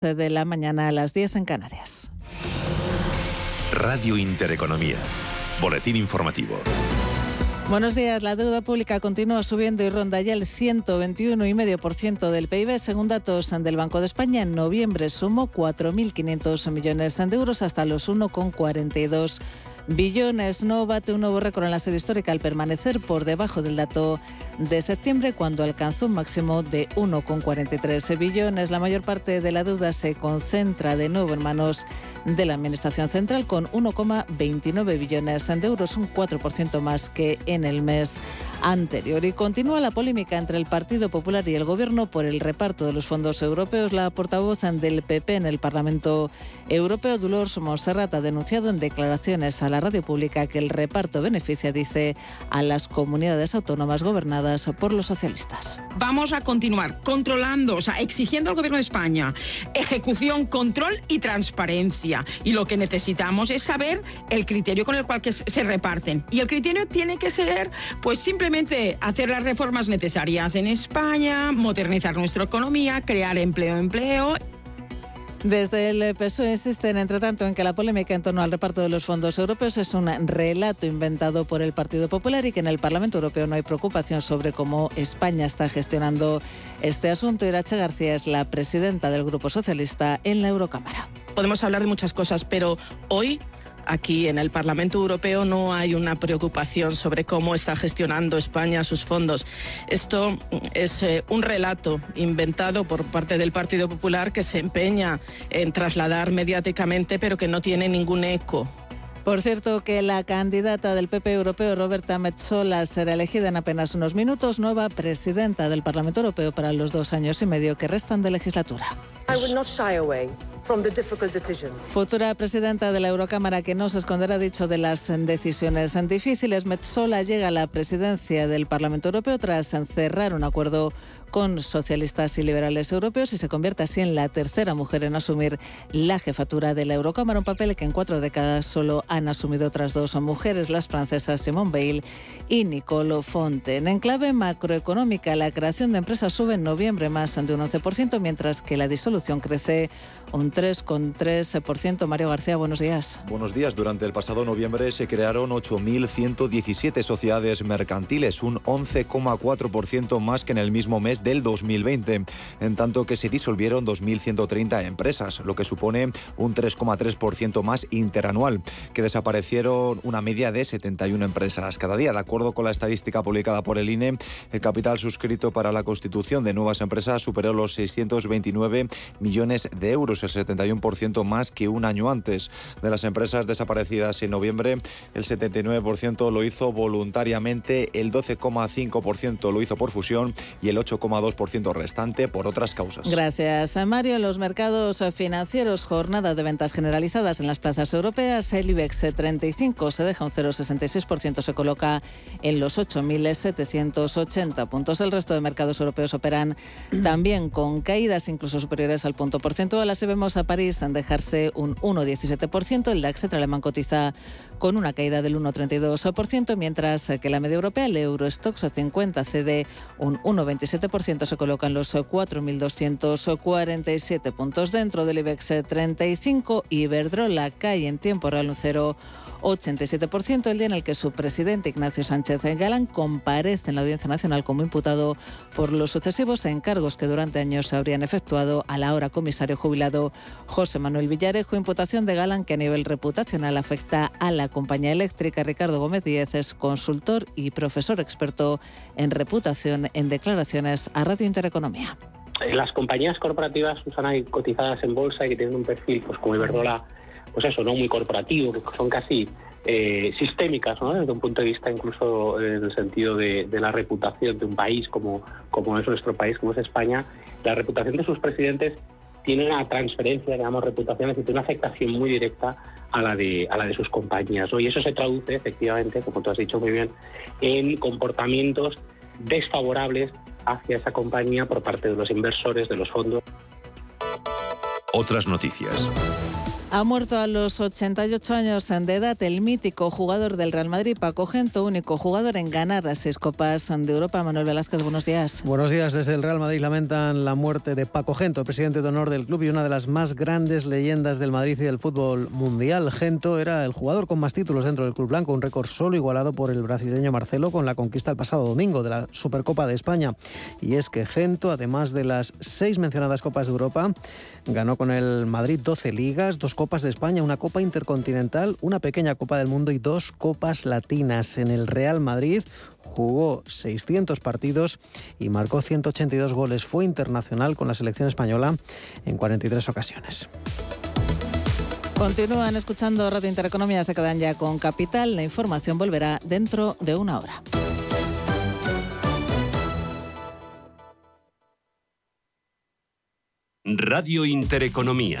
de la mañana a las 10 en Canarias. Radio Intereconomía. Boletín informativo. Buenos días. La deuda pública continúa subiendo y ronda ya el 121,5% del PIB. Según datos del Banco de España, en noviembre sumó 4.500 millones de euros hasta los 1,42 billones. No bate un nuevo récord en la serie histórica al permanecer por debajo del dato de septiembre cuando alcanzó un máximo de 1,43 billones. La mayor parte de la deuda se concentra de nuevo en manos de la Administración Central con 1,29 billones de euros, un 4% más que en el mes anterior. Y continúa la polémica entre el Partido Popular y el Gobierno por el reparto de los fondos europeos. La portavoz del PP en el Parlamento Europeo, Dolores Monserrat, ha denunciado en declaraciones a la radio pública que el reparto beneficia, dice, a las comunidades autónomas gobernadas por los socialistas. Vamos a continuar controlando, o sea, exigiendo al Gobierno de España ejecución, control y transparencia. Y lo que necesitamos es saber el criterio con el cual se reparten. Y el criterio tiene que ser, pues simplemente hacer las reformas necesarias en España, modernizar nuestra economía, crear empleo, empleo. Desde el PSOE insisten, entre tanto, en que la polémica en torno al reparto de los fondos europeos es un relato inventado por el Partido Popular y que en el Parlamento Europeo no hay preocupación sobre cómo España está gestionando este asunto. Irache García es la presidenta del Grupo Socialista en la Eurocámara. Podemos hablar de muchas cosas, pero hoy aquí en el Parlamento Europeo no hay una preocupación sobre cómo está gestionando España sus fondos. Esto es eh, un relato inventado por parte del Partido Popular que se empeña en trasladar mediáticamente, pero que no tiene ningún eco por cierto, que la candidata del PP europeo, Roberta Metsola, será elegida en apenas unos minutos nueva presidenta del Parlamento Europeo para los dos años y medio que restan de legislatura. Futura presidenta de la Eurocámara que no se esconderá dicho de las decisiones difíciles, Metsola llega a la presidencia del Parlamento Europeo tras cerrar un acuerdo con socialistas y liberales europeos y se convierte así en la tercera mujer en asumir la jefatura de la Eurocámara, un papel que en cuatro décadas solo han asumido otras dos mujeres, las francesas Simone Veil y Nicole Fonten. En clave macroeconómica, la creación de empresas sube en noviembre más de un 11%, mientras que la disolución crece un 3,3%. Mario García, buenos días. Buenos días. Durante el pasado noviembre se crearon 8.117 sociedades mercantiles, un 11,4% más que en el mismo mes del 2020, en tanto que se disolvieron 2.130 empresas, lo que supone un 3,3% más interanual, que desaparecieron una media de 71 empresas cada día. De acuerdo con la estadística publicada por el INE, el capital suscrito para la constitución de nuevas empresas superó los 629 millones de euros, el 71% más que un año antes. De las empresas desaparecidas en noviembre, el 79% lo hizo voluntariamente, el 12,5% lo hizo por fusión y el 8, 2% restante por otras causas. Gracias, a Mario. En los mercados financieros, jornada de ventas generalizadas en las plazas europeas. El IBEX 35 se deja un 0,66%, se coloca en los 8.780 puntos. El resto de mercados europeos operan también con caídas incluso superiores al punto porcentual. Así vemos a París en dejarse un 1,17%. El DAX alemán cotiza con una caída del 1,32%, mientras que la media europea, el Eurostox 50, cede un 1,27%, se colocan los 4.247 puntos dentro del IBEX 35. Iberdrola cae en tiempo real un 0. 87%, el día en el que su presidente Ignacio Sánchez Galán comparece en la Audiencia Nacional como imputado por los sucesivos encargos que durante años se habrían efectuado al ahora comisario jubilado José Manuel Villarejo, imputación de Galán que a nivel reputacional afecta a la compañía eléctrica. Ricardo Gómez Díez es consultor y profesor experto en reputación en declaraciones a Radio Intereconomía. Las compañías corporativas están cotizadas en bolsa y que tienen un perfil pues como Iberdrola pues eso, no muy corporativo, que son casi eh, sistémicas, ¿no? desde un punto de vista incluso en el sentido de, la reputación de un país como, como es nuestro país, como es España, la reputación de sus presidentes tiene una transferencia, digamos, reputaciones y tiene una afectación muy directa a la de, a la de sus compañías. Y eso se traduce, efectivamente, como tú has dicho muy bien, en comportamientos desfavorables hacia esa compañía por parte de los inversores, de los fondos. Otras noticias. Ha muerto a los 88 años de edad el mítico jugador del Real Madrid, Paco Gento, único jugador en ganar las seis Copas de Europa. Manuel Velázquez, buenos días. Buenos días. Desde el Real Madrid lamentan la muerte de Paco Gento, presidente de honor del club y una de las más grandes leyendas del Madrid y del fútbol mundial. Gento era el jugador con más títulos dentro del club blanco, un récord solo igualado por el brasileño Marcelo con la conquista el pasado domingo de la Supercopa de España. Y es que Gento, además de las seis mencionadas Copas de Europa, ganó con el Madrid 12 ligas, dos Copas de España, una Copa Intercontinental, una pequeña Copa del Mundo y dos Copas Latinas. En el Real Madrid jugó 600 partidos y marcó 182 goles. Fue internacional con la selección española en 43 ocasiones. Continúan escuchando Radio Intereconomía, se quedan ya con Capital. La información volverá dentro de una hora. Radio Intereconomía.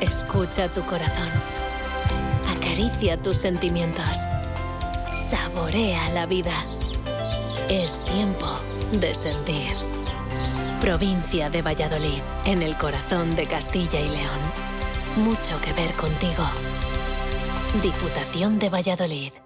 Escucha tu corazón. Acaricia tus sentimientos. Saborea la vida. Es tiempo de sentir. Provincia de Valladolid, en el corazón de Castilla y León. Mucho que ver contigo. Diputación de Valladolid.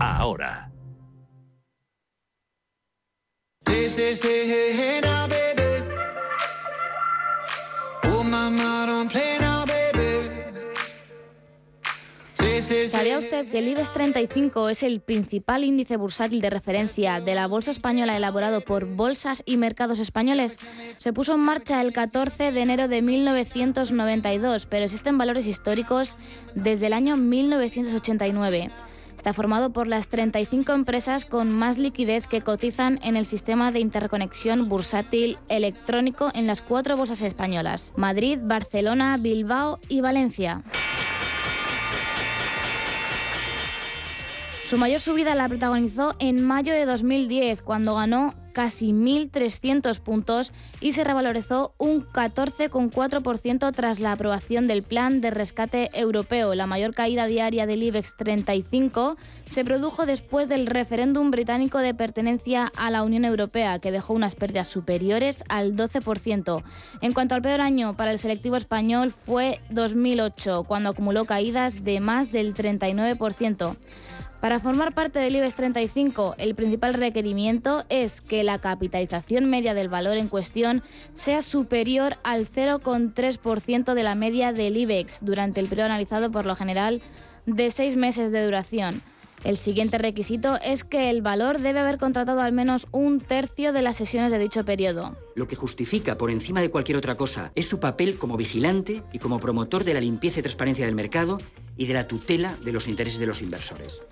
ahora. ¿Sabía usted que el IBEX 35 es el principal índice bursátil de referencia de la bolsa española elaborado por Bolsas y Mercados Españoles? Se puso en marcha el 14 de enero de 1992, pero existen valores históricos desde el año 1989. Está formado por las 35 empresas con más liquidez que cotizan en el sistema de interconexión bursátil electrónico en las cuatro bolsas españolas, Madrid, Barcelona, Bilbao y Valencia. Su mayor subida la protagonizó en mayo de 2010, cuando ganó casi 1.300 puntos y se revalorizó un 14,4% tras la aprobación del Plan de Rescate Europeo. La mayor caída diaria del IBEX 35 se produjo después del referéndum británico de pertenencia a la Unión Europea, que dejó unas pérdidas superiores al 12%. En cuanto al peor año para el selectivo español fue 2008, cuando acumuló caídas de más del 39%. Para formar parte del IBEX 35, el principal requerimiento es que la capitalización media del valor en cuestión sea superior al 0,3% de la media del IBEX durante el periodo analizado por lo general de seis meses de duración. El siguiente requisito es que el valor debe haber contratado al menos un tercio de las sesiones de dicho periodo. Lo que justifica por encima de cualquier otra cosa es su papel como vigilante y como promotor de la limpieza y transparencia del mercado y de la tutela de los intereses de los inversores.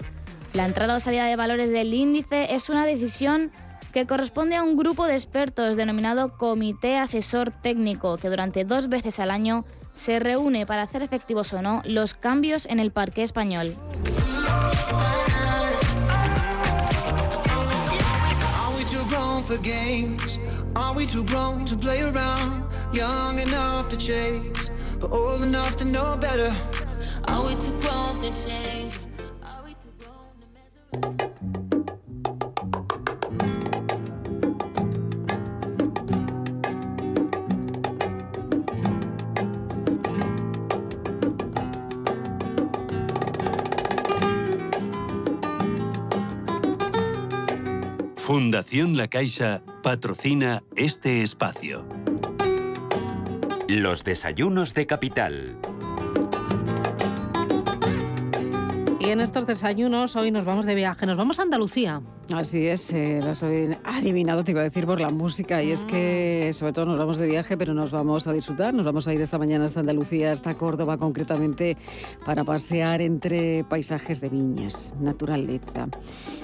La entrada o salida de valores del índice es una decisión que corresponde a un grupo de expertos denominado Comité Asesor Técnico, que durante dos veces al año se reúne para hacer efectivos o no los cambios en el parque español. Are we too grown for games? Are we too grown to play around? Young enough to chase, but old enough to know better. Are we too grown to change? Fundación La Caixa patrocina este espacio. Los desayunos de capital. Y en estos desayunos hoy nos vamos de viaje, nos vamos a Andalucía. Así es, eh, lo has adivinado, te iba a decir, por la música. Y es que sobre todo nos vamos de viaje, pero nos vamos a disfrutar. Nos vamos a ir esta mañana hasta Andalucía, hasta Córdoba concretamente, para pasear entre paisajes de viñas, naturaleza.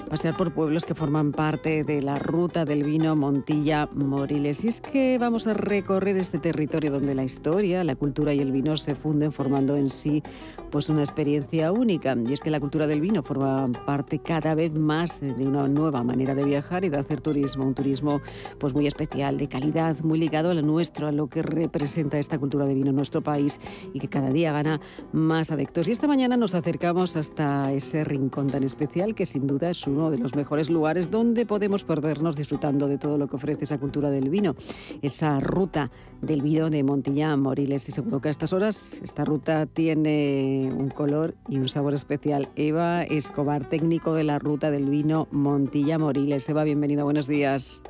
Pasear por pueblos que forman parte de la ruta del vino Montilla-Moriles. Y es que vamos a recorrer este territorio donde la historia, la cultura y el vino se funden formando en sí pues una experiencia única. Y es que la cultura del vino forma parte cada vez más de una nueva manera de viajar y de hacer turismo, un turismo pues muy especial, de calidad, muy ligado a lo nuestro, a lo que representa esta cultura de vino en nuestro país y que cada día gana más adeptos. Y esta mañana nos acercamos hasta ese rincón tan especial que sin duda es uno de los mejores lugares donde podemos perdernos disfrutando de todo lo que ofrece esa cultura del vino, esa ruta del vino de Montillán, Moriles. Y seguro que a estas horas esta ruta tiene un color y un sabor especial. Eva Escobar, técnico de la ruta del vino Montilla Montilla Moriles. Eva, bienvenida, buenos días.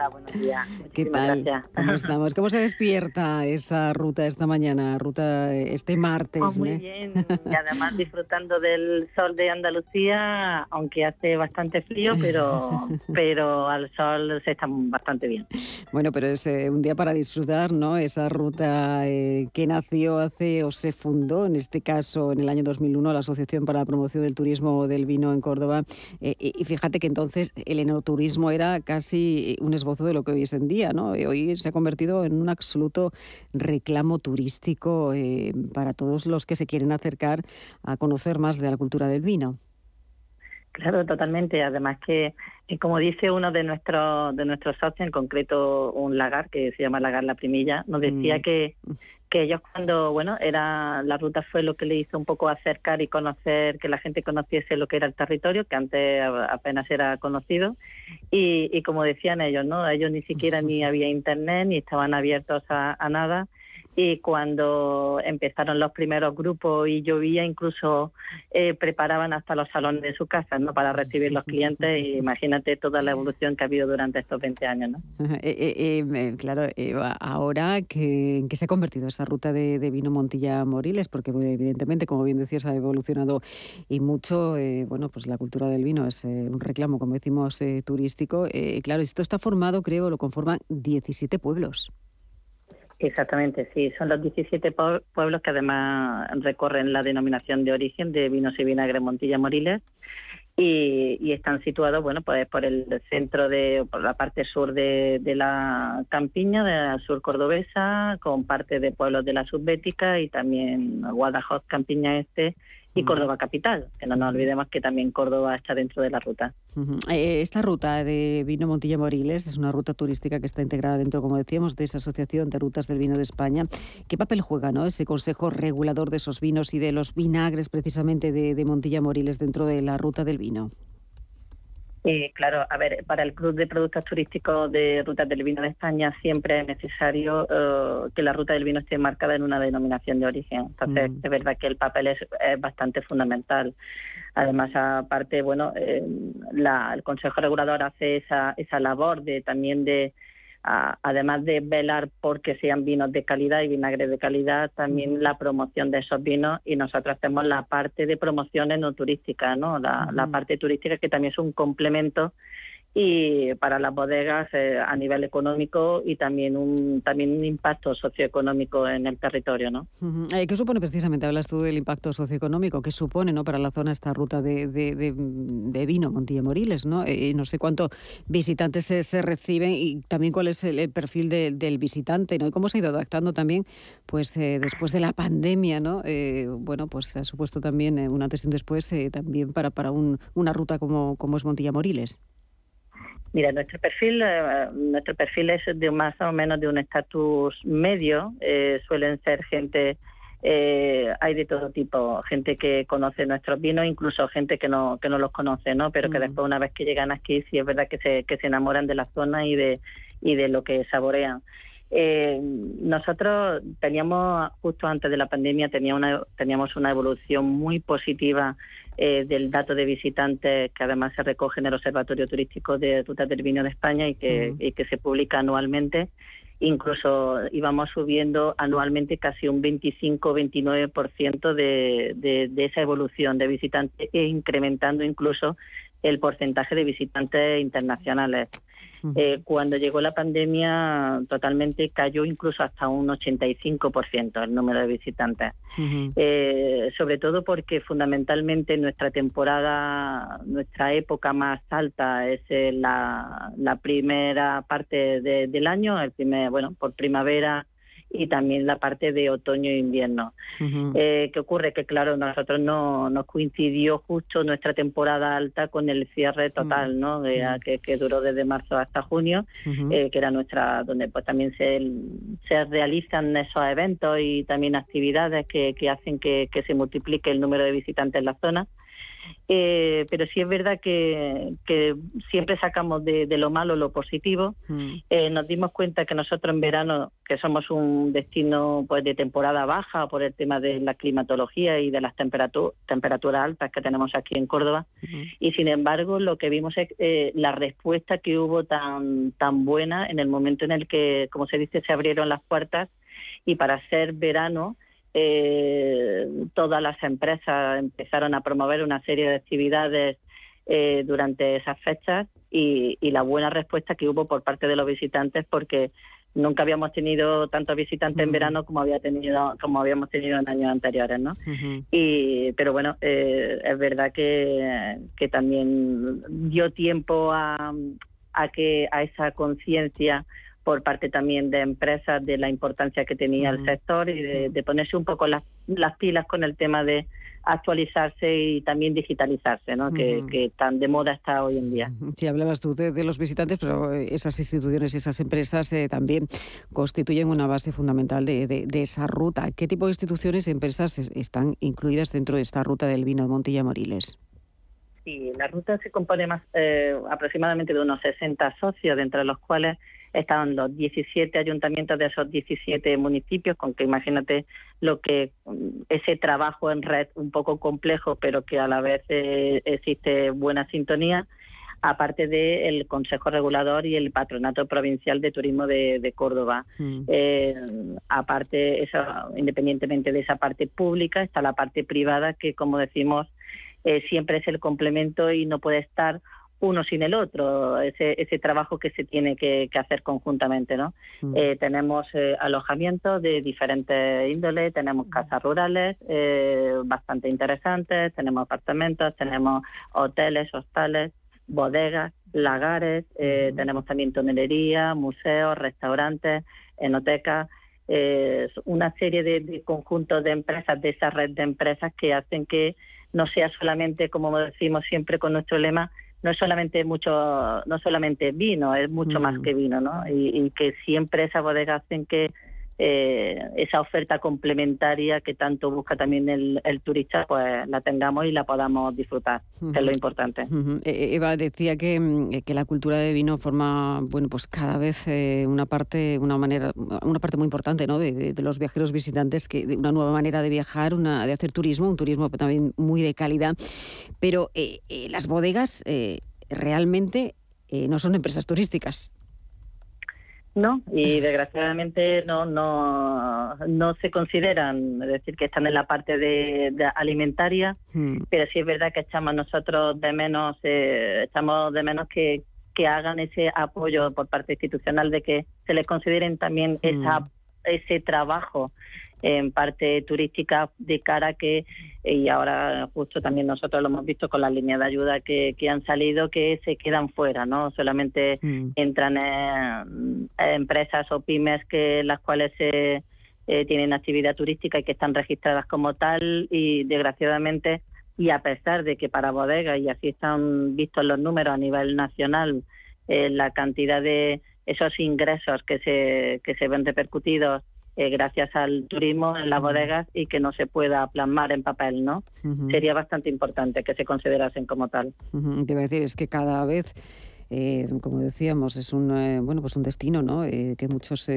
Hola, buenos días. ¿Qué tal? ¿Cómo estamos? ¿Cómo se despierta esa ruta esta mañana, ruta este martes? Oh, muy bien, y además disfrutando del sol de Andalucía, aunque hace bastante frío, pero, pero al sol se está bastante bien. Bueno, pero es eh, un día para disfrutar, ¿no? Esa ruta eh, que nació hace o se fundó, en este caso, en el año 2001, la Asociación para la Promoción del Turismo del Vino en Córdoba. Eh, y fíjate que entonces el enoturismo era casi un esbozo de lo que hoy es en día, ¿no? Hoy se ha convertido en un absoluto reclamo turístico para todos los que se quieren acercar a conocer más de la cultura del vino. Claro, totalmente. Además que, eh, como dice uno de nuestros de nuestros socios, en concreto un lagar que se llama Lagar La Primilla, nos decía mm. que, que ellos cuando, bueno, era la ruta fue lo que le hizo un poco acercar y conocer, que la gente conociese lo que era el territorio, que antes apenas era conocido. Y, y como decían ellos, ¿no? Ellos ni siquiera ni había internet, ni estaban abiertos a, a nada y cuando empezaron los primeros grupos y llovía, incluso eh, preparaban hasta los salones de su casa ¿no? para recibir los clientes. Y imagínate toda la evolución que ha habido durante estos 20 años. ¿no? Eh, eh, claro, ahora que, que se ha convertido esa ruta de, vino Montilla-Moriles, porque evidentemente, como bien decías, ha evolucionado y mucho. bueno, pues la cultura del vino es un reclamo, como decimos, turístico. claro, esto está formado, creo, lo conforman 17 pueblos. Exactamente, sí. Son los 17 pueblos que además recorren la denominación de origen de vinos y vinagre Montilla Moriles y, están situados, bueno, pues por el centro de, por la parte sur de, la campiña, de la sur cordobesa, con parte de pueblos de la subbética y también Guadajoz, Campiña Este y Córdoba Capital, que no nos olvidemos que también Córdoba está dentro de la ruta. Eh, esta ruta de vino Montilla Moriles es una ruta turística que está integrada dentro, como decíamos, de esa Asociación de Rutas del Vino de España. ¿Qué papel juega ¿no? ese consejo regulador de esos vinos y de los vinagres precisamente de, de Montilla Moriles dentro de la ruta del vino? Eh, claro, a ver, para el Club de Productos Turísticos de Rutas del Vino de España siempre es necesario eh, que la ruta del vino esté marcada en una denominación de origen. Entonces, mm. es verdad que el papel es, bastante fundamental. Además, aparte, bueno, eh, el Consejo Regulador hace esa, esa labor de también de además de velar porque sean vinos de calidad y vinagres de calidad, también la promoción de esos vinos y nosotros hacemos la parte de promociones no turísticas, ¿no? La, la parte turística que también es un complemento y para las bodegas eh, a nivel económico y también un también un impacto socioeconómico en el territorio, ¿no? Eh, ¿Qué supone precisamente? Hablas tú del impacto socioeconómico. ¿Qué supone, no, para la zona esta ruta de, de, vino Montilla Moriles, no? Eh, no sé cuántos visitantes se, reciben y también cuál es el, perfil del visitante, ¿no? Y cómo se ha ido adaptando también, pues después de la pandemia, ¿no? bueno, pues ha supuesto también una antes y un después también para para un, una ruta como como es Montilla Moriles. Mira, nuestro perfil, eh, nuestro perfil es de más o menos de un estatus medio. Eh, suelen ser gente, eh, hay de todo tipo, gente que conoce nuestros vinos, incluso gente que no que no los conoce, ¿no? Pero que mm. después una vez que llegan aquí sí es verdad que se que se enamoran de la zona y de y de lo que saborean. nosotros teníamos justo antes de la pandemia tenía una, teníamos una evolución muy positiva eh, del dato de visitantes que además se recoge en el Observatorio Turístico de Rutas del Vino de España y que, que se publica anualmente. Incluso íbamos subiendo anualmente casi un 25-29% de, de, de esa evolución de visitantes e incrementando incluso el porcentaje de visitantes internacionales. Eh, cuando llegó la pandemia, totalmente cayó incluso hasta un 85% el número de visitantes. Eh, sobre todo porque fundamentalmente nuestra temporada, nuestra época más alta es eh, la, la primera parte del año, el primer, bueno, por primavera y también la parte de otoño e invierno. Eh, ¿Qué ocurre? Que claro, nosotros no nos coincidió justo nuestra temporada alta con el cierre total, ¿no? que, duró desde marzo hasta junio, eh, que era nuestra, donde pues también se, se realizan esos eventos y también actividades que, que hacen que, que se multiplique el número de visitantes en la zona. Eh, pero sí es verdad que, siempre sacamos de, lo malo lo positivo. Mm. Eh, nos dimos cuenta que nosotros en verano, que somos un destino pues de temporada baja por el tema de la climatología y de las temperaturas altas que tenemos aquí en Córdoba, y sin embargo lo que vimos es eh, la respuesta que hubo tan, tan buena en el momento en el que, como se dice, se abrieron las puertas y para ser verano eh, todas las empresas empezaron a promover una serie de actividades eh, durante esas fechas y, la buena respuesta que hubo por parte de los visitantes porque nunca habíamos tenido tantos visitantes en verano como había tenido como habíamos tenido en años anteriores no y pero bueno eh, es verdad que, que también dio tiempo a, a que a esa conciencia por parte también de empresas de la importancia que tenía el sector y de, ponerse un poco las, las, pilas con el tema de actualizarse y también digitalizarse, ¿no? que, tan de moda está hoy en día. Sí, hablabas tú de, los visitantes, pero esas instituciones y esas empresas eh, también constituyen una base fundamental de, de, esa ruta. ¿Qué tipo de instituciones y empresas están incluidas dentro de esta ruta del vino de Montilla Moriles? Sí, la ruta se compone más eh, aproximadamente de unos 60 socios, dentro de los cuales estaban los 17 ayuntamientos de esos 17 municipios, con que imagínate lo que mm, ese trabajo en red un poco complejo, pero que a la vez eh, existe buena sintonía, aparte del Consejo Regulador y el Patronato Provincial de Turismo de, Córdoba. Mm. Eh, aparte, independientemente de esa parte pública, está la parte privada que, como decimos, eh, siempre es el complemento y no puede estar uno sin el otro, ese, ese trabajo que se tiene que, hacer conjuntamente. ¿no? Mm. Eh, tenemos eh, alojamientos de diferentes índoles, tenemos mm. casas rurales eh, bastante interesantes, tenemos apartamentos, tenemos hoteles, hostales, bodegas, lagares, mm. tenemos también tonelería, museos, restaurantes, enotecas. una serie de, conjuntos de empresas, de esa red de empresas que hacen que no sea solamente, como decimos siempre con nuestro lema, no es solamente mucho, no solamente vino, es mucho más mm. que vino, ¿no? Y, y, que siempre esas bodegas hacen que eh, esa oferta complementaria que tanto busca también el, turista, pues la tengamos y la podamos disfrutar, que es lo importante. E-, e-, Eva decía que, mm, que, la cultura de vino forma, bueno, pues cada vez eh, una parte, una manera, una parte muy importante, ¿no? De, los viajeros visitantes, que de una nueva manera de viajar, una de hacer turismo, un turismo también muy de calidad. Pero eh, las bodegas realmente no son empresas turísticas. No, y desgraciadamente no, no, no se consideran, es decir, que están en la parte de, alimentaria, hmm. pero sí es verdad que echamos nosotros de menos, eh, echamos de menos que, que hagan ese apoyo por parte institucional de que se les consideren también hmm. esa, ese trabajo en parte turística de cara que, y ahora justo también nosotros lo hemos visto con las líneas de ayuda que, que han salido, que se quedan fuera, ¿no? Solamente entran en, empresas o pymes que las cuales se, eh, tienen actividad turística y que están registradas como tal y desgraciadamente y a pesar de que para bodegas y así están vistos los números a nivel nacional eh, la cantidad de esos ingresos que se que se ven repercutidos eh, gracias al turismo en las bodegas y que no se pueda plasmar en papel, ¿no? Sería bastante importante que se considerasen como tal. Te iba a decir, es que cada vez eh, como decíamos, es un, eh, bueno, pues un destino ¿no? Eh, que muchos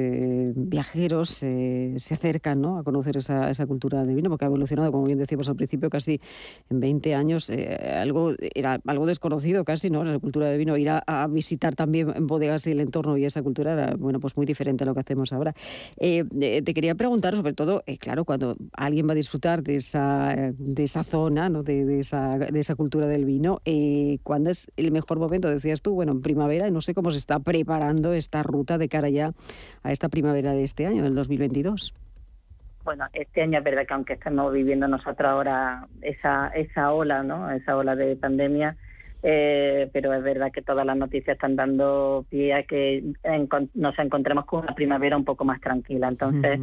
viajeros se acercan ¿no? a conocer esa, esa, cultura de vino, porque ha evolucionado, como bien decíamos al principio, casi en 20 años, algo era algo desconocido casi, ¿no? la cultura de vino, ir a, visitar también bodegas y el entorno y esa cultura era bueno, pues muy diferente a lo que hacemos ahora. te quería preguntar, sobre todo, claro, cuando alguien va a disfrutar de esa, de esa zona, ¿no? de, de, esa, de esa cultura del vino, ¿cuándo es el mejor momento? Decías tú, bueno, en primavera, y no sé cómo se está preparando esta ruta de cara ya a esta primavera de este año, del 2022. Bueno, este año es verdad que aunque estamos viviendo nosotros ahora esa, esa ola, ¿no? Esa ola de pandemia, eh, pero es verdad que todas las noticias están dando pie a que nos encontremos con una primavera un poco más tranquila. Entonces,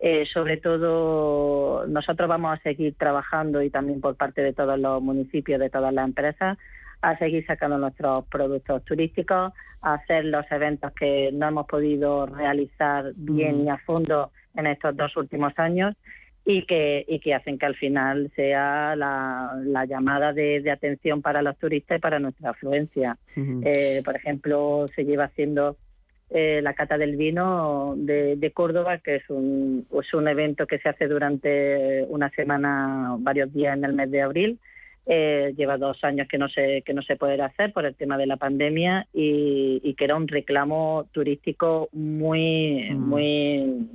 eh, sobre todo, nosotros vamos a seguir trabajando y también por parte de todos los municipios, de todas las empresas, a seguir sacando nuestros productos turísticos, a hacer los eventos que no hemos podido realizar bien y a fondo en estos dos últimos años y que, y que hacen que al final sea la, llamada de, atención para los turistas y para nuestra afluencia. Eh, por ejemplo, se lleva haciendo eh, la cata del vino de, de, Córdoba, que es un, es un evento que se hace durante una semana, varios días en el mes de abril, eh, lleva dos años que no se que no se puede hacer por el tema de la pandemia y, que era un reclamo turístico muy muy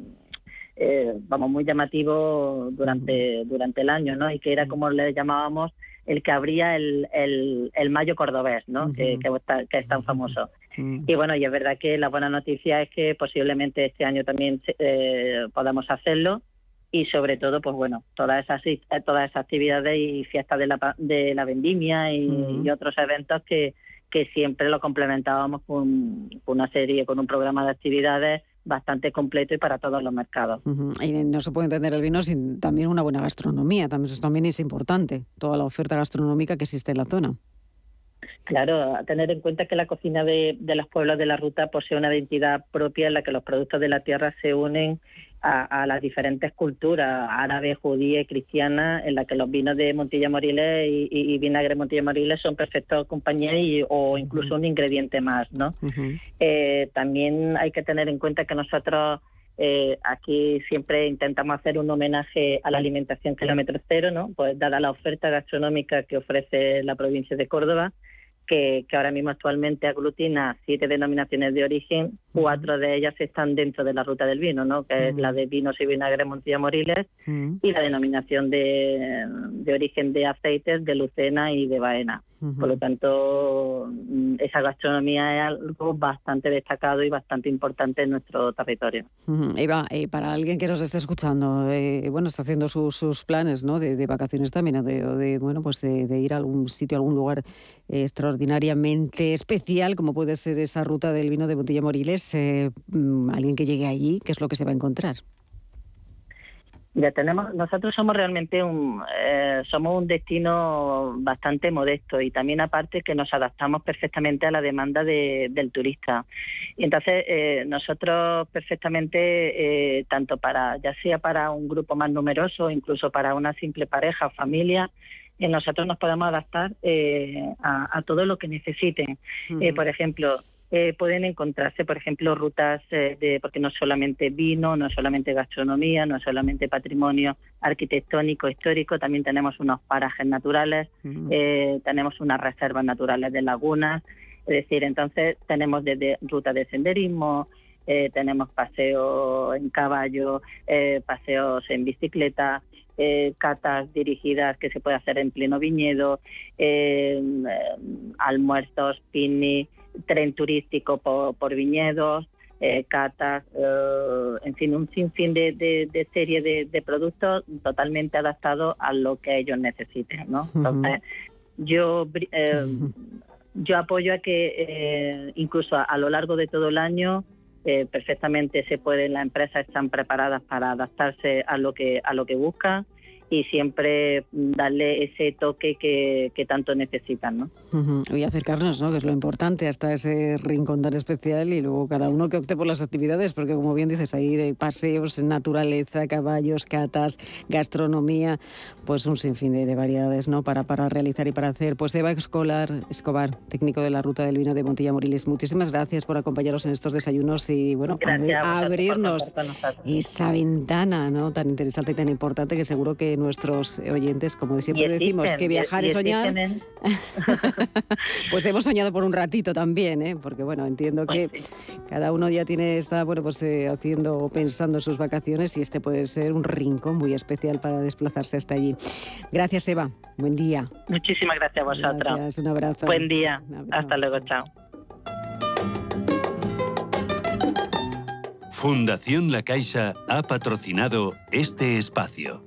eh, vamos muy llamativo durante durante el año no y que era como le llamábamos el que abría el, el, mayo cordobés no que, que, es tan famoso. Y bueno y es verdad que la buena noticia es que posiblemente este año también eh, podamos hacerlo y sobre todo pues bueno todas esas eh, todas esas actividades y fiestas de la de la vendimia y, otros eventos que que siempre lo complementábamos con, una serie con un programa de actividades bastante completo y para todos los mercados. Y no se puede entender el vino sin también una buena gastronomía, también eso también es importante, toda la oferta gastronómica que existe en la zona. Claro, a tener en cuenta que la cocina de, de los pueblos de la ruta posee una identidad propia en la que los productos de la tierra se unen a, las diferentes culturas, árabe, judía y cristiana, en la que los vinos de Montilla Moriles y, vinagre Montilla Moriles son perfectos compañía y, o incluso un ingrediente más, ¿no? Eh, también hay que tener en cuenta que nosotros eh, aquí siempre intentamos hacer un homenaje a la alimentación kilómetro cero, ¿no? Pues dada la oferta gastronómica que ofrece la provincia de Córdoba, que, ahora mismo actualmente aglutina siete denominaciones de origen, cuatro de ellas están dentro de la ruta del vino, ¿no? que es la de vinos y vinagre Montilla Moriles y la denominación de, de, origen de aceites de Lucena y de Baena. Por lo tanto, mm, esa gastronomía es algo bastante destacado y bastante importante en nuestro territorio. Eva, eh, para alguien que nos esté escuchando, eh, bueno, está haciendo sus, planes ¿no? de, vacaciones también, o de, bueno, pues de, ir a algún sitio, a algún lugar eh, extraordinariamente especial, como puede ser esa ruta del vino de Montilla Moriles, mm, alguien que llegue allí, ¿qué es lo que se va a encontrar? Ya tenemos, nosotros somos realmente un, eh, somos un destino bastante modesto y también aparte que nos adaptamos perfectamente a la demanda del turista. Y entonces eh, nosotros perfectamente, eh, tanto para, ya sea para un grupo más numeroso, incluso para una simple pareja o familia, nosotros nos podemos adaptar a, todo lo que necesiten. por ejemplo, eh, pueden encontrarse, por ejemplo, rutas eh, de, porque no solamente vino, no solamente gastronomía, no solamente patrimonio arquitectónico, histórico, también tenemos unos parajes naturales, eh, tenemos unas reservas naturales de lagunas, es decir, entonces tenemos desde rutas de senderismo, tenemos paseos en caballo, paseos en bicicleta, catas dirigidas que se puede hacer en pleno viñedo, almuerzos, picnic, tren turístico por, viñedos, eh, catas, eh, en fin, un sinfín de, de, serie de, productos totalmente adaptados a lo que ellos necesiten, ¿no? Entonces, yo, eh, yo apoyo a que incluso a, lo largo de todo el año perfectamente se puede, las empresas están preparadas para adaptarse a lo que a lo que buscan y siempre darle ese toque que, tanto necesitan. ¿no? Y acercarnos, ¿no? que es lo importante, hasta ese rincón tan especial y luego cada uno que opte por las actividades, porque como bien dices, ahí de paseos, naturaleza, caballos, catas, gastronomía, pues un sinfín de, variedades ¿no? para, para realizar y para hacer. Pues Eva Escolar, Escobar, técnico de la Ruta del Vino de Montilla Moriles, muchísimas gracias por acompañarnos en estos desayunos y bueno, abrirnos esa ventana ¿no? tan interesante y tan importante que seguro que nuestros oyentes, como siempre decimos, que viajar es soñar. pues hemos soñado por un ratito también, ¿eh? porque bueno, entiendo pues que cada uno ya tiene, está bueno, pues eh, haciendo o pensando sus vacaciones y este puede ser un rincón muy especial para desplazarse hasta allí. Gracias, Eva. Buen día. Muchísimas gracias a vosotros. un abrazo. Buen día. Hasta luego. Chao. Fundación La Caixa ha patrocinado este espacio.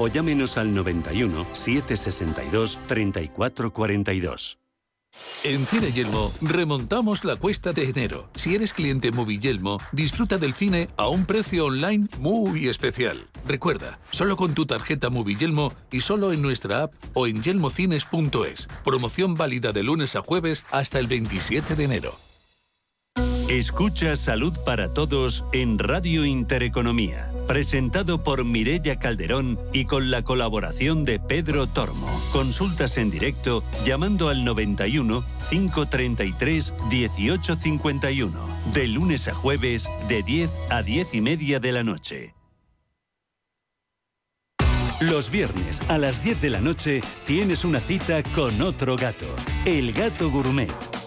o llámenos al 91 762 3442. En Cine Yelmo remontamos la cuesta de enero. Si eres cliente Movilelmo, disfruta del cine a un precio online muy especial. Recuerda, solo con tu tarjeta Movilelmo y solo en nuestra app o en yelmocines.es. Promoción válida de lunes a jueves hasta el 27 de enero. Escucha Salud para Todos en Radio Intereconomía, presentado por Mirella Calderón y con la colaboración de Pedro Tormo. Consultas en directo llamando al 91 533 1851, de lunes a jueves de 10 a 10 y media de la noche. Los viernes a las 10 de la noche tienes una cita con otro gato, el gato gourmet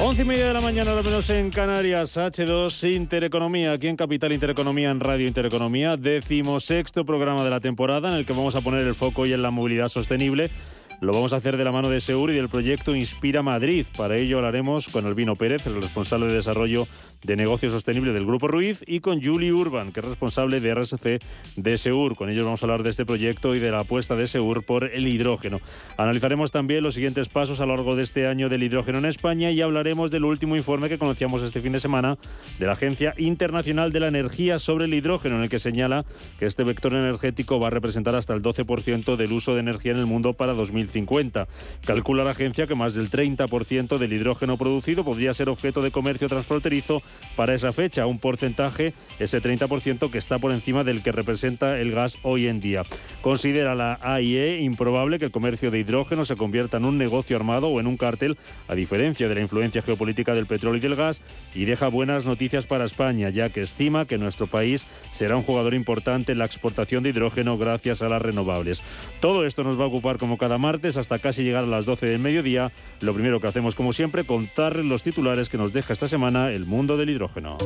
Once y media de la mañana, al menos en Canarias, H2 Intereconomía, aquí en Capital Intereconomía, en Radio Intereconomía, decimosexto programa de la temporada en el que vamos a poner el foco hoy en la movilidad sostenible. Lo vamos a hacer de la mano de Seur y del proyecto Inspira Madrid. Para ello hablaremos con Albino Pérez, el responsable de desarrollo de negocio sostenible del Grupo Ruiz, y con Julie Urban, que es responsable de RSC de Seur. Con ellos vamos a hablar de este proyecto y de la apuesta de Seur por el hidrógeno. Analizaremos también los siguientes pasos a lo largo de este año del hidrógeno en España y hablaremos del último informe que conocíamos este fin de semana de la Agencia Internacional de la Energía sobre el hidrógeno, en el que señala que este vector energético va a representar hasta el 12% del uso de energía en el mundo para 2050. Calcula la agencia que más del 30% del hidrógeno producido podría ser objeto de comercio transfronterizo para esa fecha, un porcentaje, ese 30% que está por encima del que representa el gas hoy en día. Considera la AIE improbable que el comercio de hidrógeno se convierta en un negocio armado o en un cártel, a diferencia de la influencia geopolítica del petróleo y del gas, y deja buenas noticias para España, ya que estima que nuestro país será un jugador importante en la exportación de hidrógeno gracias a las renovables. Todo esto nos va a ocupar como cada martes hasta casi llegar a las 12 del mediodía. Lo primero que hacemos, como siempre, contarles los titulares que nos deja esta semana el mundo del hidrógeno.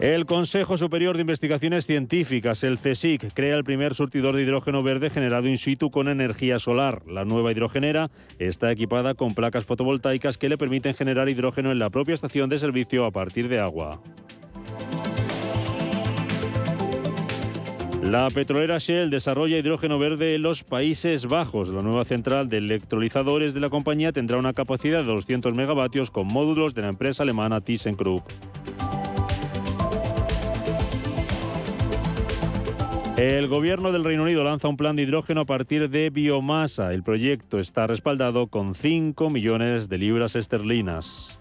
El Consejo Superior de Investigaciones Científicas, el CSIC, crea el primer surtidor de hidrógeno verde generado in situ con energía solar. La nueva hidrogenera está equipada con placas fotovoltaicas que le permiten generar hidrógeno en la propia estación de servicio a partir de agua. La petrolera Shell desarrolla hidrógeno verde en los Países Bajos. La nueva central de electrolizadores de la compañía tendrá una capacidad de 200 megavatios con módulos de la empresa alemana ThyssenKrupp. El gobierno del Reino Unido lanza un plan de hidrógeno a partir de biomasa. El proyecto está respaldado con 5 millones de libras esterlinas.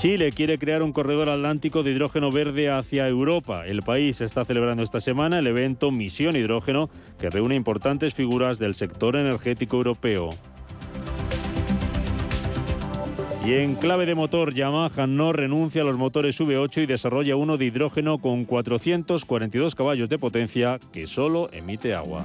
Chile quiere crear un corredor atlántico de hidrógeno verde hacia Europa. El país está celebrando esta semana el evento Misión Hidrógeno, que reúne importantes figuras del sector energético europeo. Y en clave de motor, Yamaha no renuncia a los motores V8 y desarrolla uno de hidrógeno con 442 caballos de potencia que solo emite agua.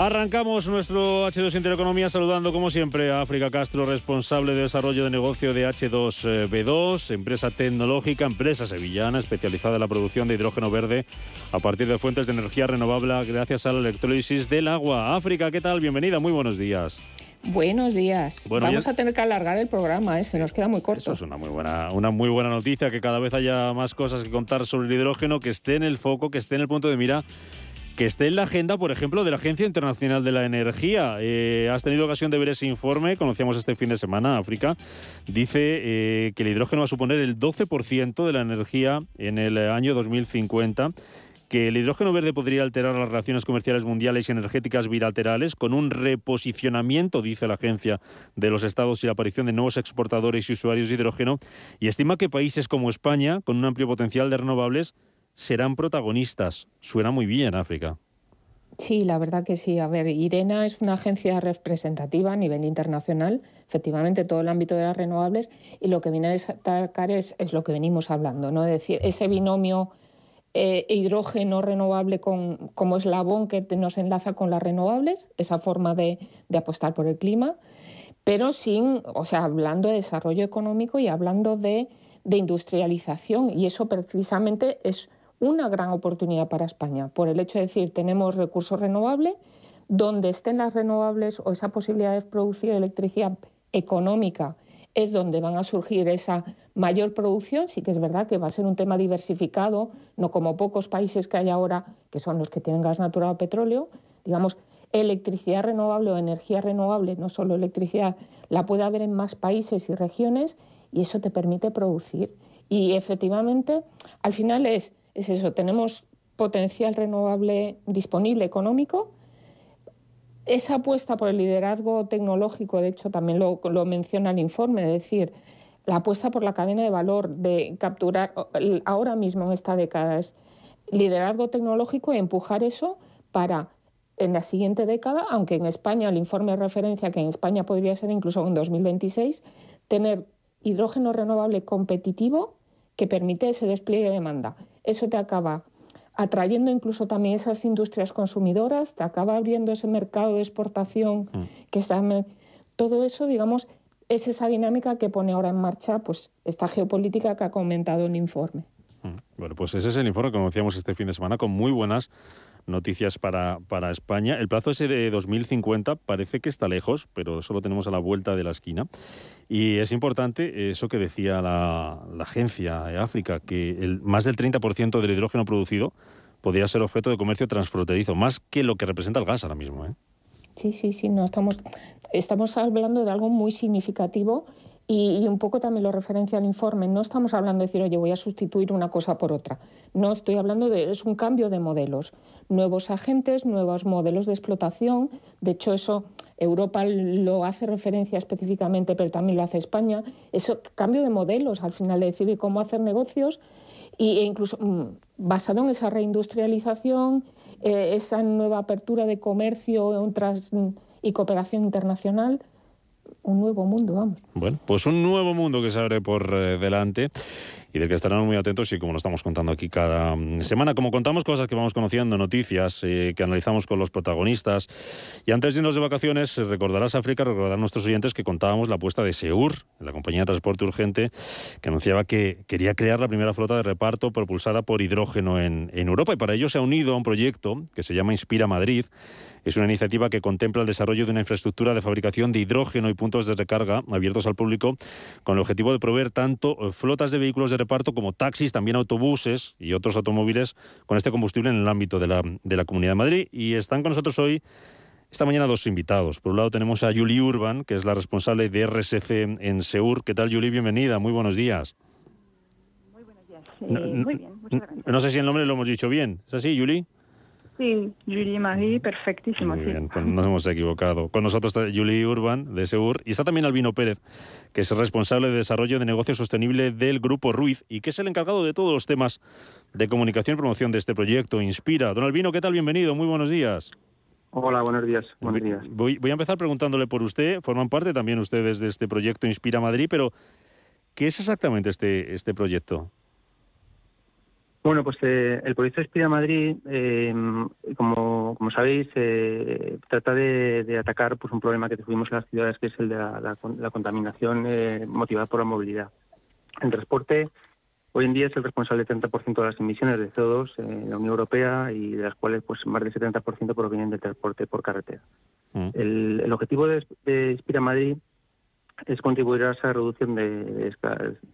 Arrancamos nuestro H2 Intereconomía saludando como siempre a África Castro, responsable de desarrollo de negocio de H2B2, empresa tecnológica, empresa sevillana especializada en la producción de hidrógeno verde a partir de fuentes de energía renovable gracias a la electrólisis del agua. África, ¿qué tal? Bienvenida, muy buenos días. Buenos días. Bueno, Vamos ya- a tener que alargar el programa, ¿eh? se nos queda muy corto. Eso es una muy buena, una muy buena noticia, que cada vez haya más cosas que contar sobre el hidrógeno, que esté en el foco, que esté en el punto de mira, que esté en la agenda, por ejemplo, de la Agencia Internacional de la Energía. Eh, has tenido ocasión de ver ese informe, conocíamos este fin de semana, África. Dice eh, que el hidrógeno va a suponer el 12% de la energía en el año 2050 que el hidrógeno verde podría alterar las relaciones comerciales mundiales y energéticas bilaterales con un reposicionamiento, dice la agencia, de los estados y la aparición de nuevos exportadores y usuarios de hidrógeno, y estima que países como España, con un amplio potencial de renovables, serán protagonistas. Suena muy bien, África. Sí, la verdad que sí. A ver, IRENA es una agencia representativa a nivel internacional, efectivamente, todo el ámbito de las renovables, y lo que viene a destacar es, lo que venimos hablando, ¿no? Es decir, ese binomio eh, hidrógeno renovable con, como eslabón que nos enlaza con las renovables, esa forma de, apostar por el clima, pero sin, o sea, hablando de desarrollo económico y hablando de industrialización, y eso precisamente es una gran oportunidad para España, por el hecho de decir, tenemos recursos renovables, donde estén las renovables o esa posibilidad de producir electricidad económica es donde van a surgir esa mayor producción. Sí que es verdad que va a ser un tema diversificado, no como pocos países que hay ahora, que son los que tienen gas natural o petróleo. Digamos, electricidad renovable o energía renovable, no solo electricidad, la puede haber en más países y regiones y eso te permite producir. Y efectivamente, al final es es eso, tenemos potencial renovable disponible económico. Esa apuesta por el liderazgo tecnológico, de hecho, también lo, menciona el informe, es decir, la apuesta por la cadena de valor, de capturar ahora mismo en esta década, es liderazgo tecnológico y empujar eso para en la siguiente década, aunque en España el informe referencia que en España podría ser incluso en 2026, tener hidrógeno renovable competitivo que permite ese despliegue de demanda eso te acaba atrayendo incluso también esas industrias consumidoras, te acaba abriendo ese mercado de exportación mm. que está... Todo eso, digamos, es esa dinámica que pone ahora en marcha pues, esta geopolítica que ha comentado el informe. Mm. Bueno, pues ese es el informe que conocíamos este fin de semana con muy buenas noticias para, para España. El plazo ese de 2050 parece que está lejos, pero solo tenemos a la vuelta de la esquina. Y es importante eso que decía la, agencia de África, que el, más del 30% del hidrógeno producido podría ser objeto de comercio transfronterizo, más que lo que representa el gas ahora mismo. ¿eh? Sí, sí, sí, no, estamos, estamos hablando de algo muy significativo y, un poco también lo referencia al informe. No estamos hablando de decir, oye, voy a sustituir una cosa por otra. No, estoy hablando de, es un cambio de modelos. Nuevos agentes, nuevos modelos de explotación. De hecho, eso Europa lo hace referencia específicamente, pero también lo hace España. Eso, cambio de modelos, al final, de decir cómo hacer negocios e incluso mm, basado en esa reindustrialización, eh, esa nueva apertura de comercio mm, y cooperación internacional un nuevo mundo, vamos. Bueno, pues un nuevo mundo que se abre por eh, delante y del que estarán muy atentos y como lo estamos contando aquí cada mm, semana, como contamos cosas que vamos conociendo, noticias eh, que analizamos con los protagonistas. Y antes de irnos de vacaciones, recordarás África, recordar a nuestros oyentes que contábamos la apuesta de Seur, la compañía de transporte urgente, que anunciaba que quería crear la primera flota de reparto propulsada por hidrógeno en, en Europa y para ello se ha unido a un proyecto que se llama Inspira Madrid. Es una iniciativa que contempla el desarrollo de una infraestructura de fabricación de hidrógeno y puntos de recarga abiertos al público con el objetivo de proveer tanto eh, flotas de vehículos de reparto como taxis, también autobuses y otros automóviles con este combustible en el ámbito de la, de la Comunidad de Madrid. Y están con nosotros hoy, esta mañana, dos invitados. Por un lado tenemos a Julie Urban, que es la responsable de RSC en Seur. ¿Qué tal, Julie? Bienvenida. Muy buenos días. Muy buenos días. muy bien, muchas gracias. No sé si el nombre lo hemos dicho bien. ¿Es así, Julie? Sí, Julie Marie, perfectísimo. Muy bien, pues nos hemos equivocado. Con nosotros está Julie Urban, de Seur, y está también Albino Pérez, que es el responsable de desarrollo de negocio sostenible del Grupo Ruiz y que es el encargado de todos los temas de comunicación y promoción de este proyecto, Inspira. Don Albino, ¿qué tal? Bienvenido, muy buenos días. Hola, buenos días. Buenos días. Voy, voy a empezar preguntándole por usted. Forman parte también ustedes de este proyecto Inspira Madrid, pero ¿qué es exactamente este, este proyecto? Bueno, pues eh, el proyecto Espira Madrid, eh, como, como sabéis, eh, trata de, atacar pues un problema que tuvimos en las ciudades, que es el de la, contaminación motivada por la movilidad. El transporte hoy en día es el responsable del 30% de las emisiones de CO2 en la Unión Europea y de las cuales pues más del 70% provienen del transporte por carretera. Mm. El, objetivo de, de Inspira Madrid es contribuir a esa reducción de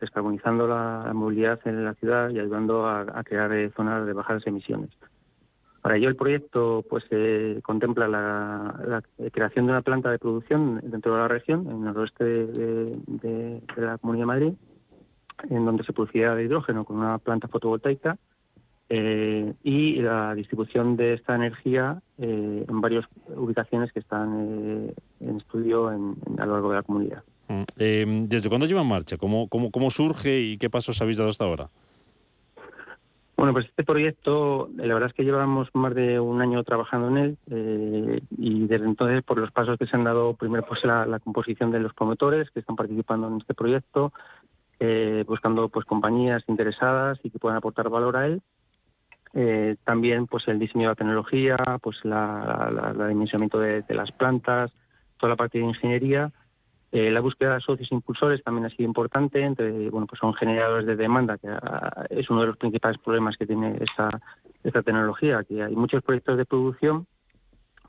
descarbonizando la movilidad en la ciudad y ayudando a, crear eh, zonas de bajas emisiones. Para ello el proyecto pues eh, contempla la, creación de una planta de producción dentro de la región, en el noroeste de, la Comunidad de Madrid, en donde se producirá hidrógeno con una planta fotovoltaica eh, y la distribución de esta energía en varias ubicaciones que están en estudio a lo largo de la comunidad. Mm. Em, ¿Desde cuándo lleva en marcha? ¿Cómo, cómo, ¿Cómo surge y qué pasos habéis dado hasta ahora? Bueno, pues este proyecto, la verdad es que llevamos más de un año trabajando en él eh, y desde entonces, por los pasos que se han dado, primero pues la, composición de los promotores que están participando en este proyecto, eh, buscando pues compañías interesadas y que puedan aportar valor a él. Eh, también pues el diseño de la tecnología, pues la, la, dimensionamiento de, de, las plantas, toda la parte de ingeniería eh, la búsqueda de socios impulsores también ha sido importante, entre, bueno, pues son generadores de demanda, que ah, es uno de los principales problemas que tiene esta, esta tecnología, que hay muchos proyectos de producción,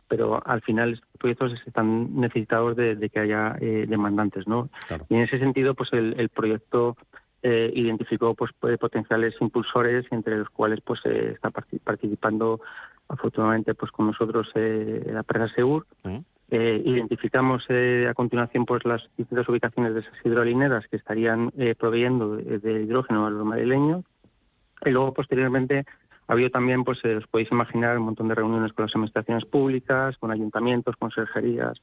pero al final estos proyectos están necesitados de, que haya eh, demandantes, ¿no? Y en ese sentido, pues el, proyecto eh, identificó pues potenciales impulsores, entre los cuales pues está participando afortunadamente pues con nosotros la empresa Segur, eh, identificamos eh, a continuación pues las distintas ubicaciones de esas hidrolineras que estarían eh, proveyendo de, hidrógeno a los madrileños. Y luego posteriormente ha habido también, pues os podéis imaginar, un montón de reuniones con las administraciones públicas, con ayuntamientos, consejerías,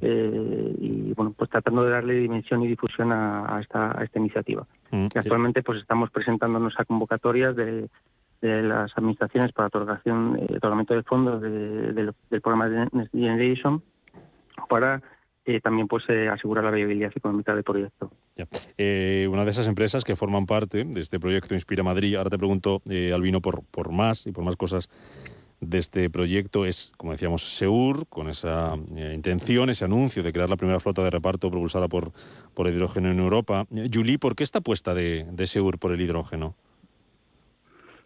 y bueno, pues tratando de darle dimensión y difusión a, esta, esta, iniciativa. Mm, y actualmente pues estamos presentándonos a convocatorias de, las administraciones para otorgación, otorgamiento de fondos del programa de Next Generation para eh, también pues eh, asegurar la viabilidad económica del proyecto. Eh, una de esas empresas que forman parte de este proyecto Inspira Madrid, ahora te pregunto, Albino, por, por más y por más cosas de este proyecto es, como decíamos, Seur, con esa intención, ese anuncio de crear la primera flota de reparto propulsada por, por hidrógeno en Europa. Julie, ¿por qué esta apuesta de, de Seur por el hidrógeno?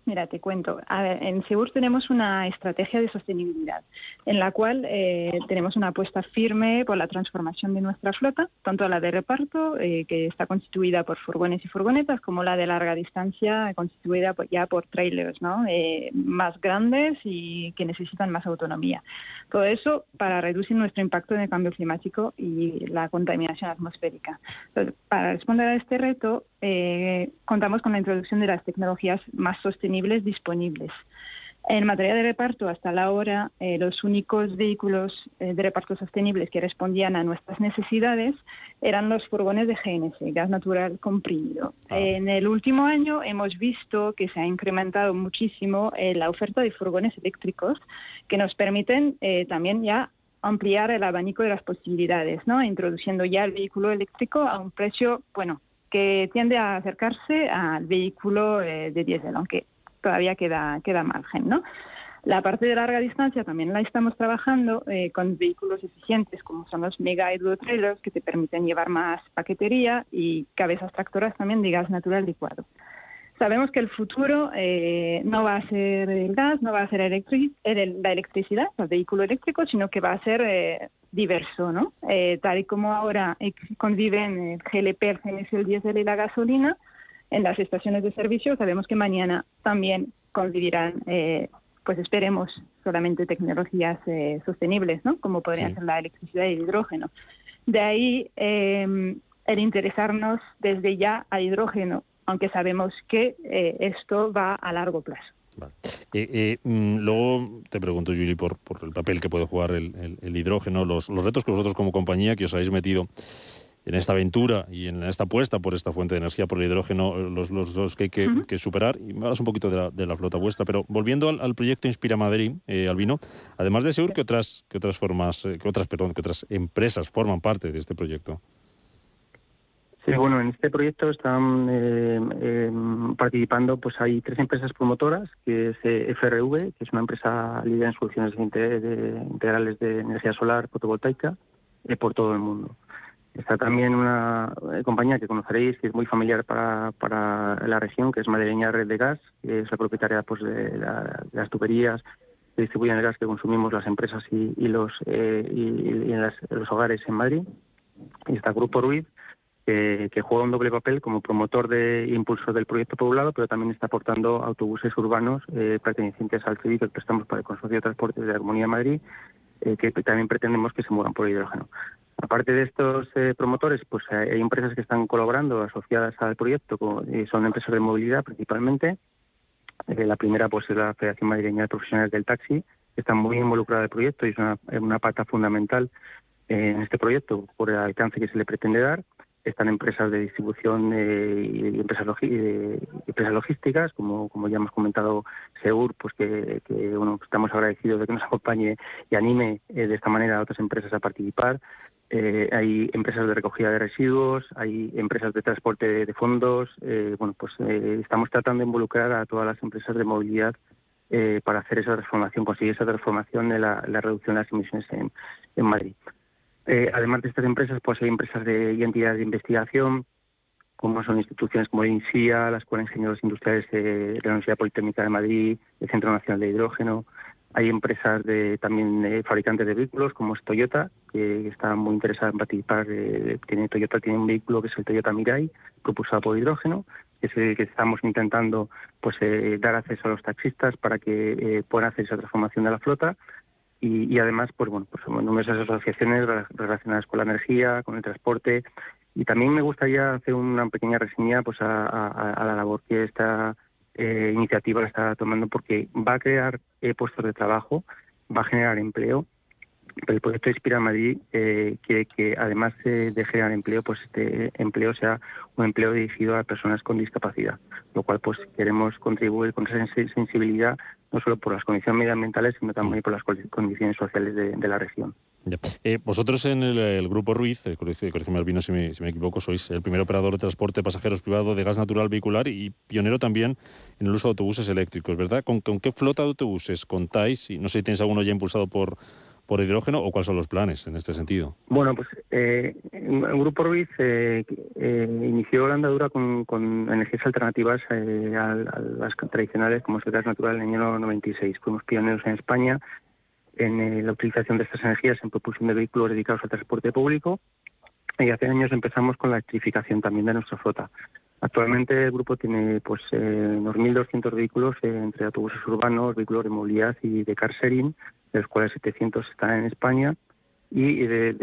Mira, te cuento. En Segur tenemos una estrategia de sostenibilidad en la cual eh, tenemos una apuesta firme por la transformación de nuestra flota, tanto la de reparto, eh, que está constituida por furgones y furgonetas, como la de larga distancia, constituida ya por trailers ¿no? Eh, más grandes y que necesitan más autonomía. Todo eso para reducir nuestro impacto en el cambio climático y la contaminación atmosférica. para responder a este reto, contamos con la introducción de las tecnologías más sostenibles disponibles. En materia de reparto, hasta la hora, eh, los únicos vehículos eh, de reparto sostenibles que respondían a nuestras necesidades eran los furgones de GNC, gas natural comprimido. Ah. En el último año hemos visto que se ha incrementado muchísimo eh, la oferta de furgones eléctricos que nos permiten también ya ampliar el abanico de las posibilidades, ¿no? introduciendo ya el vehículo eléctrico a un precio, bueno, que tiende a acercarse al vehículo de diésel, aunque todavía queda, queda margen, ¿no? La parte de larga distancia también la estamos trabajando eh, con vehículos eficientes como son los mega trailers que te permiten llevar más paquetería y cabezas tractoras también de gas natural licuado. Sabemos que el futuro eh, no va a ser el gas, no va a ser la electricidad, el vehículo eléctrico, sino que va a ser eh, diverso, ¿no? tal y como ahora conviven el GLP, el GNC, el diésel y la gasolina, en las estaciones de servicio. Sabemos que mañana también convivirán, eh, pues esperemos, solamente tecnologías eh, sostenibles, ¿no? Como podrían ser la electricidad y el hidrógeno. De ahí em, el interesarnos desde ya al hidrógeno, aunque sabemos que eh, esto va a largo plazo. Mm, luego te pregunto, Julie, por, por, el papel que puede jugar el, hidrógeno, los, los, retos que vosotros como compañía que os habéis metido en esta aventura y en esta apuesta por esta fuente de energía, por el hidrógeno, los, los dos que hay que, superar. Y me hablas un poquito de la, flota vuestra, pero volviendo al, proyecto Inspira Madrid, eh, Albino, además de Seur, ¿qué otras, otras formas, eh, qué otras, perdón, qué otras empresas forman parte de este proyecto? Bueno, en este proyecto están eh, em, participando, pues hay tres empresas promotoras, que es eh, FRV, que es una empresa líder en soluciones integrales de energía solar fotovoltaica por todo el mundo. Está también una eh, compañía que conoceréis, que es muy familiar para, para la región, que es Madrileña Red de Gas, que es la propietaria pues, de, las tuberías que distribuyen el gas que consumimos las empresas y, los, eh, y, en los hogares en Madrid. Y está Grupo Ruiz, que, juega un doble papel como promotor de impulso del proyecto poblado, pero también está aportando autobuses urbanos eh, pertenecientes al CIVI que prestamos para el Consorcio de Transportes de la Comunidad de Madrid, eh, que también pretendemos que se muevan por hidrógeno. Aparte de estos eh, promotores, pues hay empresas que están colaborando asociadas al proyecto, son empresas de movilidad principalmente. La primera pues es la Federación Madrileña de Profesionales del Taxi, que está muy involucrada en el proyecto y es una, una pata fundamental en este proyecto por el alcance que se le pretende dar. Están empresas de distribución eh, y empresas, empresas logísticas, como, como ya hemos comentado, Seur, pues que, bueno, estamos agradecidos de que nos acompañe y anime de esta manera a otras empresas a participar. hay empresas de recogida de residuos, hay empresas de transporte de, fondos. bueno, pues estamos tratando de involucrar a todas las empresas de movilidad para hacer esa transformación, conseguir esa transformación de la, reducción de las emisiones en, en Madrid. Eh, además de estas empresas, pues hay empresas de, y entidades de investigación, como son instituciones como el INSIA, la Escuela de Ingenieros Industriales de la Universidad Politécnica de Madrid, el Centro Nacional de Hidrógeno. Hay empresas de también eh, fabricantes de vehículos, como es Toyota, que está muy interesada en participar. Eh, tiene, Toyota tiene un vehículo que es el Toyota Mirai, propulsado por hidrógeno, que es el que estamos intentando pues dar acceso a los taxistas para que puedan hacer esa transformación de la flota y, además, pues bueno, pues numerosas asociaciones relacionadas con la energía, con el transporte y también me gustaría hacer una pequeña reseña pues a, la labor que esta eh, iniciativa está tomando porque va a crear eh, puestos de trabajo, va a generar empleo. El proyecto Inspira Madrid eh, quiere que además de generar empleo, pues este empleo sea un empleo dirigido a personas con discapacidad, lo cual pues queremos contribuir con esa sensibilidad no solo por las condiciones medioambientales, sino también por las condiciones sociales de, la región. Eh, vosotros en el, Grupo Ruiz, eh, corrígeme Albino si me, si me equivoco, sois el primer operador de transporte de pasajeros privado de gas natural vehicular y pionero también en el uso de autobuses eléctricos, ¿verdad? ¿Con, con qué flota de autobuses contáis? Y no sé si tenéis alguno ya impulsado por por hidrógeno o cuáles son los planes en este sentido? Bueno, pues eh, el Grupo Ruiz eh, eh, inició la andadura con, energías alternativas a, las tradicionales como es el gas natural en el año 96. Fuimos pioneros en España en la utilización de estas energías en propulsión de vehículos dedicados al transporte público y hace años empezamos con la electrificación también de nuestra flota. Actualmente el grupo tiene pues unos 1.200 vehículos entre autobuses urbanos, vehículos de movilidad y de car sharing de los cuales 700 están en España. Y de,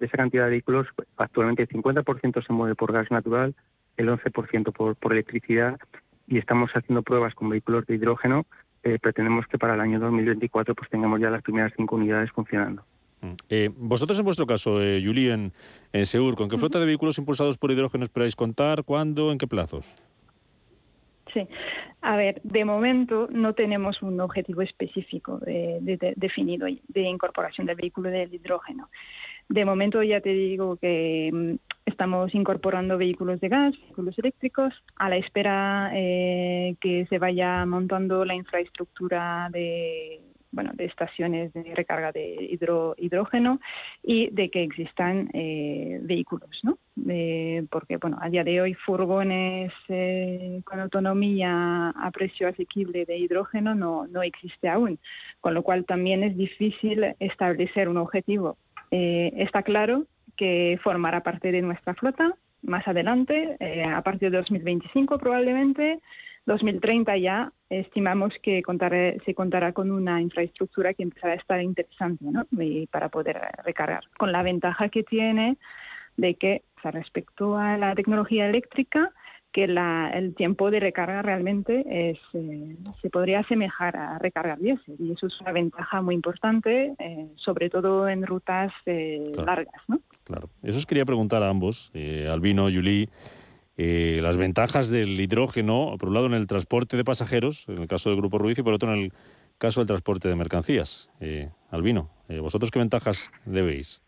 esa cantidad de vehículos, actualmente el 50% se mueve por gas natural, el 11% por, por electricidad, y estamos haciendo pruebas con vehículos de hidrógeno. Eh, pretendemos que para el año 2024 pues tengamos ya las primeras cinco unidades funcionando. Mm. Eh, vosotros, en vuestro caso, eh, Juli, en, en Seur, ¿con qué flota de vehículos impulsados por hidrógeno esperáis contar? ¿Cuándo? ¿En qué plazos? Sí, a ver, de momento no tenemos un objetivo específico definido de incorporación del vehículo del hidrógeno. De momento ya te digo que mm, estamos incorporando vehículos de gas, vehículos eléctricos, a la espera eh, que se vaya montando la infraestructura de bueno, de estaciones de recarga de hidrógeno y de que existan eh, vehículos, ¿no? Porque, bueno, a día de hoy furgones eh, con autonomía a precio asequible de hidrógeno no, no existe aún, con lo cual también es difícil establecer un objetivo. Eh, está claro que formará parte de nuestra flota más adelante, a partir de 2025 probablemente, 2030 ya estimamos que se contará con una infraestructura que empezará a estar interesante ¿no? para poder recargar, con la ventaja que tiene de que respecto a la tecnología eléctrica, que el tiempo de recarga realmente es, eh, se podría asemejar a recargar diésel y eso es una ventaja muy importante, eh, sobre todo en rutas eh, largas. ¿no? Claro, eso os quería preguntar a ambos, Albino, Yuli. Las ventajas del hidrógeno, por un lado en el transporte de pasajeros, en el caso del Grupo Ruiz, y por otro en el caso del transporte de mercancías. Eh, Albino, ¿vosotros qué ventajas le veis?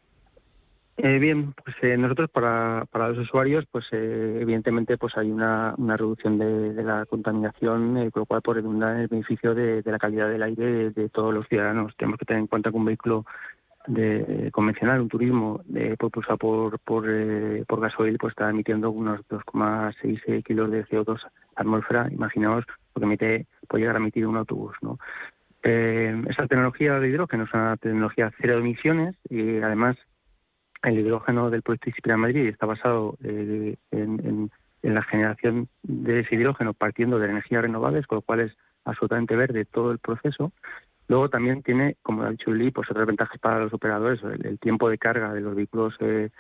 Bien, pues nosotros para, para los usuarios, pues evidentemente pues hay una, una reducción de, la contaminación, con lo cual por redundar en el beneficio de, la calidad del aire de, todos los ciudadanos. Tenemos que tener en cuenta que un vehículo de convencional, un turismo de, propulsado por, por, eh, por gasoil, pues está emitiendo unos 2,6 eh, kilos de CO2 atmósfera. Imaginaos lo que emite, puede llegar a emitir un autobús. ¿no? Eh, esa tecnología de hidrógeno es una tecnología cero emisiones y además el hidrógeno del proyecto Inspira Madrid está basado en, en, la generación de ese hidrógeno partiendo de energías renovables, con lo cual es absolutamente verde todo el proceso Luego también tiene, como ha dicho Uli, pues otras ventajas para los operadores. El, tiempo de carga de los vehículos eh,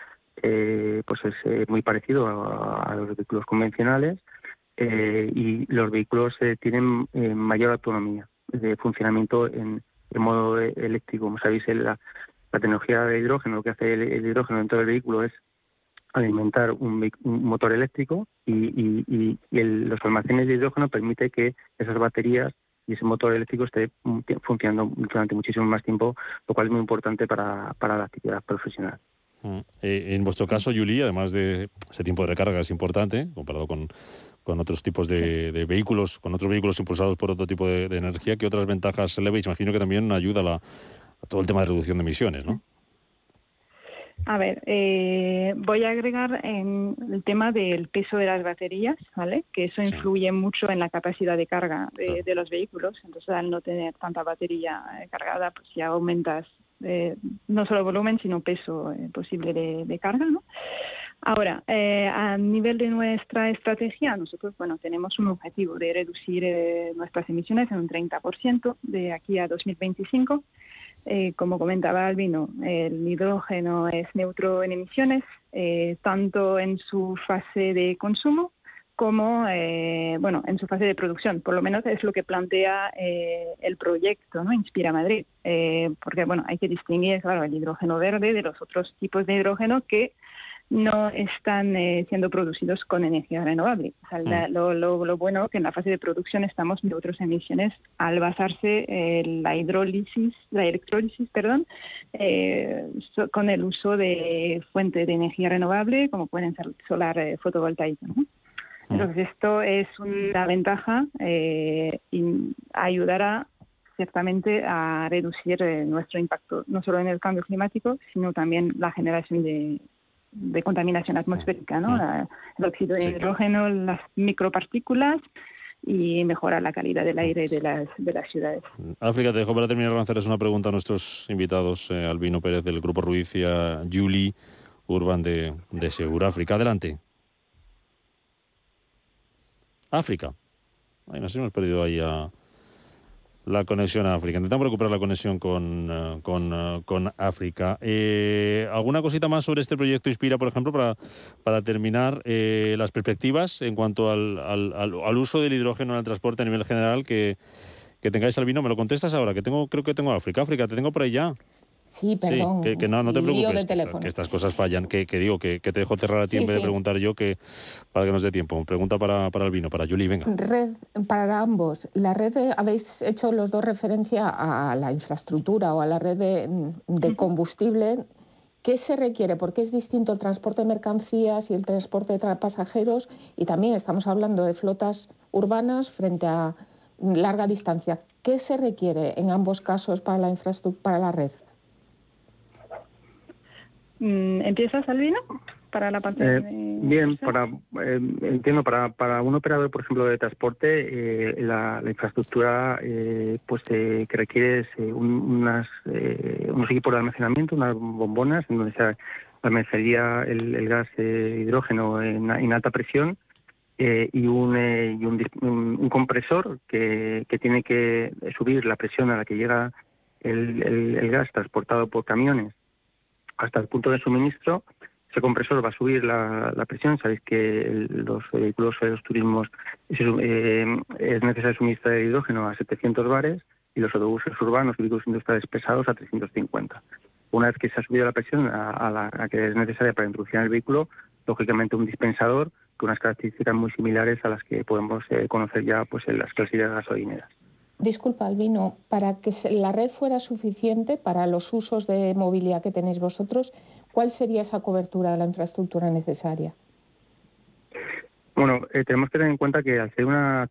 eh, pues es eh, muy parecido a, los vehículos convencionales y los vehículos tienen mayor autonomía de funcionamiento en, modo eléctrico. Como sabéis, la, tecnología de hidrógeno, lo que hace el, hidrógeno dentro del vehículo es alimentar un, motor eléctrico y, los almacenes de hidrógeno permite que esas baterías y ese motor eléctrico esté funcionando durante muchísimo más tiempo, lo cual es muy importante para, la actividad profesional. Mm. Eh, en vuestro caso, Yuli, además de ese tiempo de recarga es importante, comparado con, otros tipos de, vehículos, con otros vehículos impulsados por otro tipo de, energía, ¿qué otras ventajas le veis? Imagino que también ayuda a, a todo el tema de reducción de emisiones, ¿no? A ver, eh, voy a agregar en el tema del peso de las baterías, ¿vale? Que eso influye mucho en la capacidad de carga de, los vehículos. Entonces, al no tener tanta batería eh, cargada, pues ya aumentas eh, no solo volumen, sino peso posible de, carga, ¿no? Ahora, a nivel de nuestra estrategia, nosotros, bueno, tenemos un objetivo de reducir nuestras emisiones en un 30% de aquí a 2025 eh, como comentaba Albino, el hidrógeno es neutro en emisiones, eh, tanto en su fase de consumo como eh, bueno en su fase de producción. Por lo menos es lo que plantea el proyecto, ¿no? Inspira Madrid, porque bueno hay que distinguir claro el hidrógeno verde de los otros tipos de hidrógeno que no están eh, siendo producidos con energía renovable. lo, lo, bueno que en la fase de producción estamos neutros emisiones al basarse en la hidrólisis, la electrólisis, perdón, eh, con el uso de fuentes de energía renovable como pueden ser solar eh, fotovoltaico. Entonces esto es una ventaja y ayudará ciertamente a reducir nuestro impacto no solo en el cambio climático, sino también la generación de de contaminación atmosférica, ¿no? el óxido de hidrógeno, las micropartículas y mejora la calidad del aire de las, de las ciudades. África, te dejo para terminar lanzarles una pregunta a nuestros invitados, eh, Albino Pérez del Grupo Ruiz y a Julie Urban de, de Seguráfrica. Adelante. África. Ay, nos hemos perdido ahí a, la conexión a África. Intentamos recuperar la conexión con, eh, con, eh, con África. Eh, ¿Alguna cosita más sobre este proyecto Inspira, por ejemplo, para, para terminar las perspectivas en cuanto al, al, al, uso del hidrógeno en el transporte a nivel general que, que tengáis, Albino? ¿Me lo contestas ahora? Que tengo, creo que tengo África. África, te tengo por ahí ya. Sí, perdón. que, no, no te preocupes. Que, estas cosas fallan. Que, digo, que, te dejo cerrar a ti en vez de preguntar yo que para que nos dé tiempo. Pregunta para, para el vino, para Julie, venga. Red para ambos. La red, habéis hecho los dos referencia a la infraestructura o a la red de, combustible. ¿Qué se requiere? Porque es distinto el transporte de mercancías y el transporte de pasajeros. Y también estamos hablando de flotas urbanas frente a larga distancia. ¿Qué se requiere en ambos casos para la infraestructura, para la red? Mm, ¿Empiezas, Albino? Para la parte eh, Bien, para, eh, entiendo, para, para un operador, por ejemplo, de transporte, eh, la, infraestructura pues que requiere unas, unos equipos de almacenamiento, unas bombonas, en donde se almacenaría el, gas hidrógeno en, alta presión y, un, y un, compresor que, que, tiene que subir la presión a la que llega el gas transportado por camiones hasta el punto de suministro. Ese compresor va a subir la, presión. Sabéis que los vehículos de los turismos eh, es necesario suministrar hidrógeno a 700 bares y los autobuses urbanos y vehículos industriales pesados a 350. Una vez que se ha subido la presión a, la que es necesaria para introducir el vehículo, lógicamente un dispensador con unas características muy similares a las que podemos eh, conocer ya pues, en las clases gasolineras. Disculpa, Albino, para que la red fuera suficiente para los usos de movilidad que tenéis vosotros, ¿cuál sería esa cobertura de la infraestructura necesaria? Bueno, eh, tenemos que tener en cuenta que al ser una,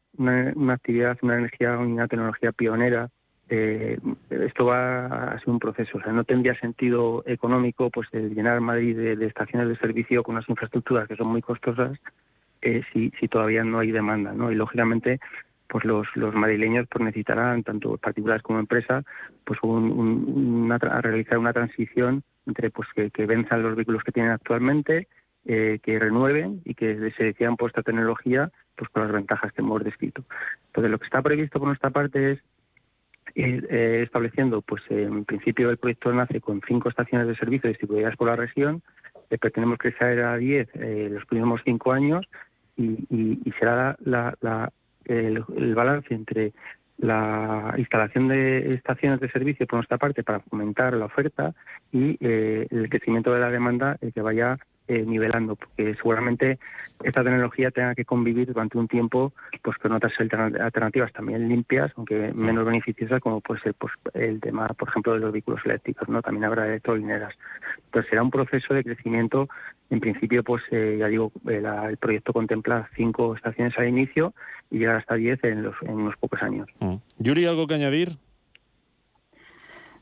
actividad, una energía, una tecnología pionera, eh, esto va a ser un proceso. O sea, no tendría sentido económico pues llenar Madrid de, estaciones de servicio con unas infraestructuras que son muy costosas eh, si, si todavía no hay demanda, ¿no? Y lógicamente pues los, los madrileños pues necesitarán, tanto particulares como empresas, pues una, realizar una transición entre pues que, venzan los vehículos que tienen actualmente, eh, que renueven y que se decidan por esta tecnología pues con las ventajas que hemos descrito. Entonces lo que está previsto por nuestra parte es eh, estableciendo, pues en principio el proyecto nace con cinco estaciones de servicio distribuidas por la región, que pretendemos crecer a diez eh, los próximos cinco años y, será la, el, balance entre la instalación de estaciones de servicio por nuestra parte para fomentar la oferta y eh, el crecimiento de la demanda que vaya eh, nivelando, porque seguramente esta tecnología tenga que convivir durante un tiempo pues con otras alternativas también limpias, aunque menos beneficiosas, como puede ser pues, el tema, por ejemplo, de los vehículos eléctricos, ¿no? También habrá electrolineras. Entonces será un proceso de crecimiento. En principio, pues eh, ya digo, el proyecto contempla cinco estaciones al inicio y llegar hasta diez en, los, en unos pocos años. Mm. ¿algo que añadir?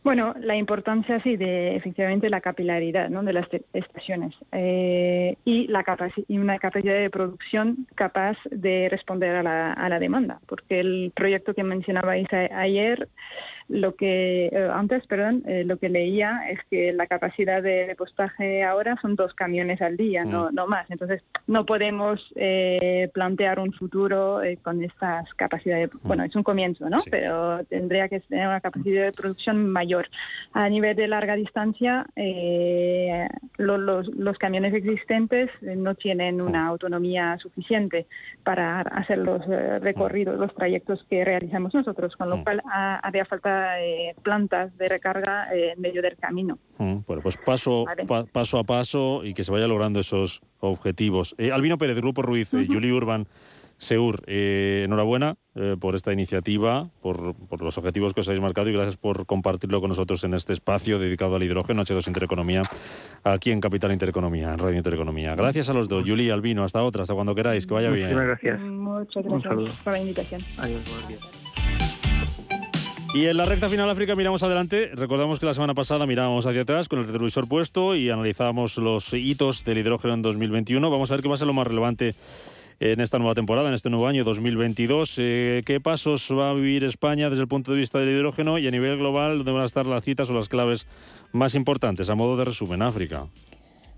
Bueno, la importancia sí de efectivamente la capilaridad ¿no? de las estaciones eh, y la y una capacidad de producción capaz de responder a la, a la demanda, porque el proyecto que mencionabais ayer lo que eh, antes, perdón, eh, lo que leía es que la capacidad de repostaje ahora son dos camiones al día, no, mm. no más. Entonces no podemos eh, plantear un futuro con estas capacidades. Mm. Bueno, es un comienzo, ¿no? Pero tendría que tener una capacidad de producción mayor. A nivel de larga distancia, los, los, camiones existentes no tienen una mm. autonomía suficiente para hacer los recorridos, los trayectos que realizamos nosotros, con lo cual haría falta eh, plantas de recarga eh, en medio del camino. Mm, bueno, pues paso, paso a paso y que se vaya logrando esos objetivos. Eh, Albino Pérez, Grupo Ruiz, Juli Urban. Seur, enhorabuena por esta iniciativa, por, los objetivos que os habéis marcado y gracias por compartirlo con nosotros en este espacio dedicado al hidrógeno, H2 Intereconomía, aquí en Capital Intereconomía, en Radio Intereconomía. Gracias a los dos, Juli y Albino, hasta otra, hasta cuando queráis, que vaya bien. Muchas gracias. Muchas gracias por la invitación. Adiós, buenos días. Y en la recta final África miramos adelante. Recordamos que la semana pasada mirábamos hacia atrás con el retrovisor puesto y analizábamos los hitos del hidrógeno en 2021. Vamos a ver qué va a ser lo más relevante en esta nueva temporada, en este nuevo año 2022. Eh, ¿Qué pasos va a vivir España desde el punto de vista del hidrógeno y a nivel global dónde van a estar las citas o las claves más importantes? A modo de resumen, África.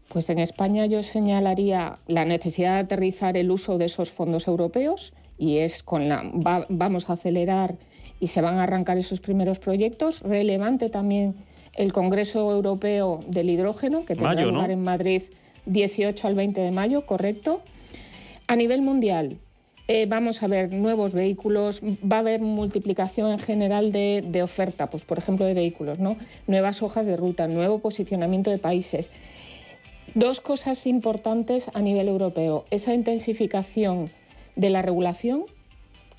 Pues en España yo señalaría la necesidad de aterrizar el uso de esos fondos europeos y es con la vamos a acelerar y se van a arrancar esos primeros proyectos. Relevante también el Congreso Europeo del Hidrógeno, que tendrá lugar en Madrid 18 al 20 de mayo, correcto. A nivel mundial, eh, vamos a ver nuevos vehículos, va a haber multiplicación en general de, de, oferta, pues por ejemplo de vehículos, ¿no? nuevas hojas de ruta, nuevo posicionamiento de países. Dos cosas importantes a nivel europeo, esa intensificación de la regulación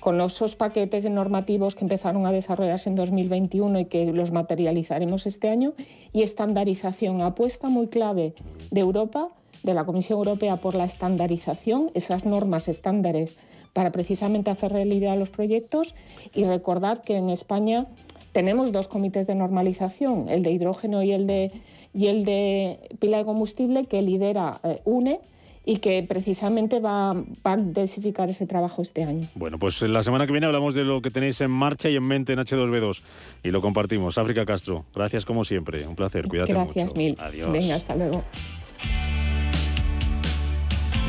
con esos paquetes normativos que empezaron a desarrollarse en 2021 y que los materializaremos este año, y estandarización, apuesta muy clave de Europa, de la Comisión Europea por la estandarización, esas normas estándares para precisamente hacer realidad los proyectos. Y recordad que en España tenemos dos comités de normalización, el de hidrógeno y el de, y el de pila de combustible que lidera eh, UNE y que precisamente va, a intensificar ese trabajo este año. Bueno, pues la semana que viene hablamos de lo que tenéis en marcha y en mente en H2B2 y lo compartimos. África Castro, gracias como siempre, un placer, cuídate gracias, mil. Adiós. Venga, hasta luego.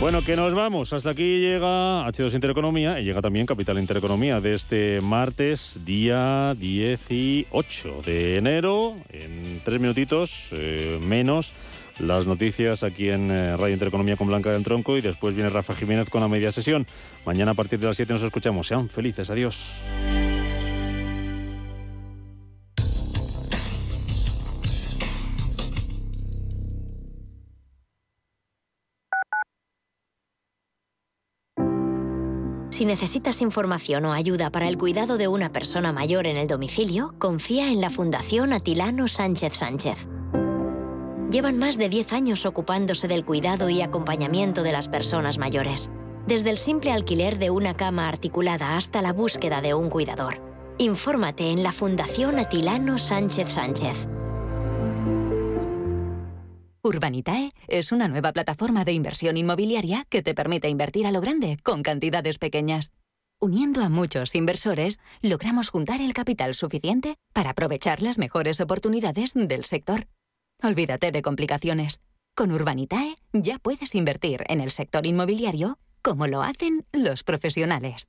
Bueno, que nos vamos. Hasta aquí llega H2 Intereconomía y llega también Capital Intereconomía de este martes, día 18 de enero, en tres minutitos eh, menos las noticias aquí en eh, Radio Intereconomía con Blanca del Tronco y después viene Rafa Jiménez con la media sesión. Mañana a partir de las 7 nos escuchamos. Sean felices. Adiós. Si necesitas información o ayuda para el cuidado de una persona mayor en el domicilio, confía en la Fundación Atilano Sánchez Sánchez. Llevan más de 10 años ocupándose del cuidado y acompañamiento de las personas mayores, desde el simple alquiler de una cama articulada hasta la búsqueda de un cuidador. Infórmate en la Fundación Atilano Sánchez Sánchez. Urbanitae es una nueva plataforma de inversión inmobiliaria que te permite invertir a lo grande con cantidades pequeñas. Uniendo a muchos inversores, logramos juntar el capital suficiente para aprovechar las mejores oportunidades del sector. Olvídate de complicaciones. Con Urbanitae ya puedes invertir en el sector inmobiliario como lo hacen los profesionales.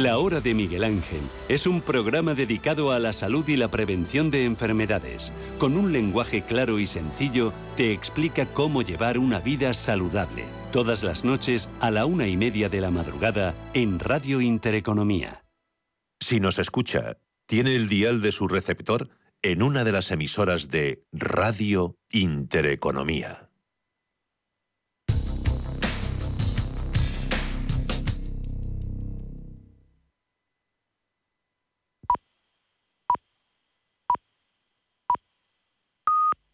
La Hora de Miguel Ángel es un programa dedicado a la salud y la prevención de enfermedades. Con un lenguaje claro y sencillo, te explica cómo llevar una vida saludable. Todas las noches a la una y media de la madrugada en Radio Intereconomía. Si nos escucha, tiene el dial de su receptor en una de las emisoras de Radio Intereconomía.